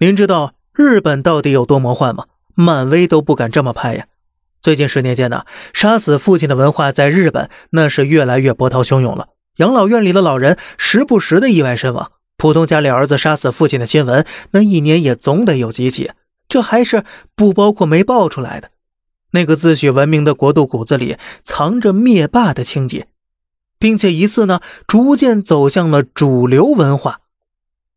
您知道日本到底有多魔幻吗？漫威都不敢这么拍呀！最近十年间呢，杀死父亲的文化在日本那是越来越波涛汹涌了。养老院里的老人时不时的意外身亡，普通家里儿子杀死父亲的新闻，那一年也总得有几起。这还是不包括没爆出来的。那个自诩文明的国度骨子里藏着灭霸的情节，并且疑似呢，逐渐走向了主流文化。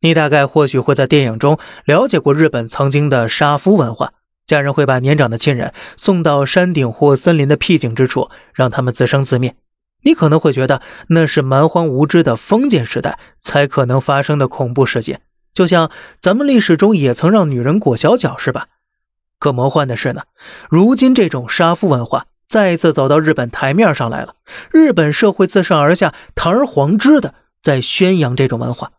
你大概或许会在电影中了解过日本曾经的杀夫文化，家人会把年长的亲人送到山顶或森林的僻静之处，让他们自生自灭。你可能会觉得那是蛮荒无知的封建时代才可能发生的恐怖事件，就像咱们历史中也曾让女人裹小脚，是吧？可魔幻的是呢，如今这种杀夫文化再次走到日本台面上来了，日本社会自上而下堂而皇之的在宣扬这种文化。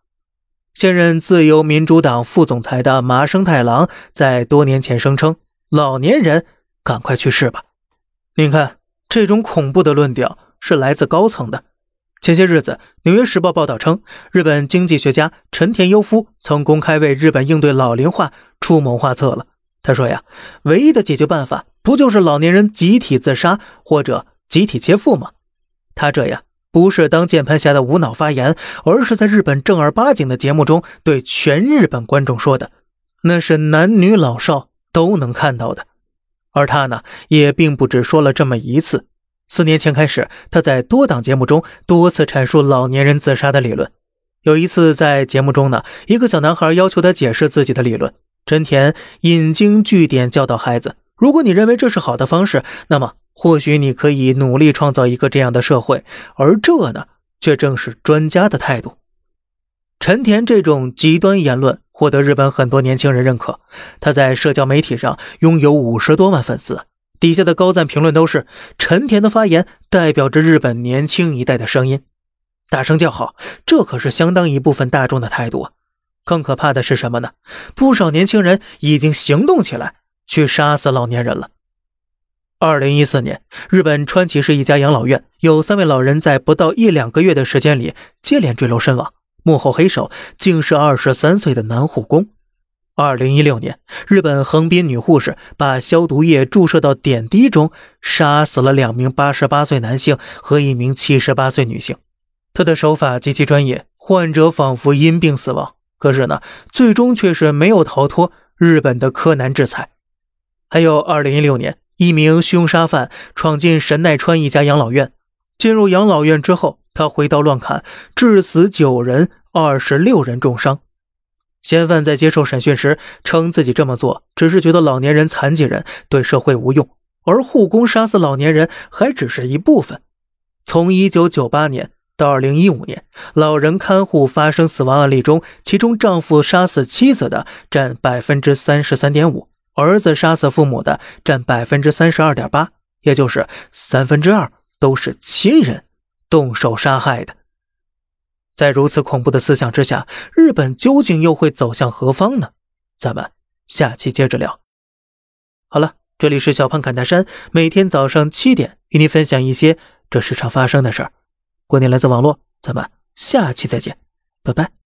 现任自由民主党副总裁的麻生太郎在多年前声称：“老年人赶快去世吧。”您看，这种恐怖的论调是来自高层的。前些日子，《纽约时报》报道称，日本经济学家陈田优夫曾公开为日本应对老龄化出谋划策了。他说：“呀，唯一的解决办法不就是老年人集体自杀或者集体切腹吗？”他这样。不是当键盘侠的无脑发言，而是在日本正儿八经的节目中对全日本观众说的，那是男女老少都能看到的。而他呢，也并不只说了这么一次。四年前开始，他在多档节目中多次阐述老年人自杀的理论。有一次在节目中呢，一个小男孩要求他解释自己的理论，真田引经据典教导孩子：如果你认为这是好的方式，那么。或许你可以努力创造一个这样的社会，而这呢，却正是专家的态度。陈田这种极端言论获得日本很多年轻人认可，他在社交媒体上拥有五十多万粉丝，底下的高赞评论都是陈田的发言代表着日本年轻一代的声音，大声叫好。这可是相当一部分大众的态度啊！更可怕的是什么呢？不少年轻人已经行动起来，去杀死老年人了。二零一四年，日本川崎市一家养老院有三位老人在不到一两个月的时间里接连坠楼身亡，幕后黑手竟是二十三岁的男护工。二零一六年，日本横滨女护士把消毒液注射到点滴中，杀死了两名八十八岁男性和一名七十八岁女性。她的手法极其专业，患者仿佛因病死亡，可是呢，最终却是没有逃脱日本的柯南制裁。还有二零一六年。一名凶杀犯闯进神奈川一家养老院，进入养老院之后，他挥刀乱砍，致死九人，二十六人重伤。嫌犯在接受审讯时称，自己这么做只是觉得老年人、残疾人对社会无用，而护工杀死老年人还只是一部分。从一九九八年到二零一五年，老人看护发生死亡案例中，其中丈夫杀死妻子的占百分之三十三点五。儿子杀死父母的占百分之三十二点八，也就是三分之二都是亲人动手杀害的。在如此恐怖的思想之下，日本究竟又会走向何方呢？咱们下期接着聊。好了，这里是小胖侃大山，每天早上七点与您分享一些这世上发生的事儿。观点来自网络，咱们下期再见，拜拜。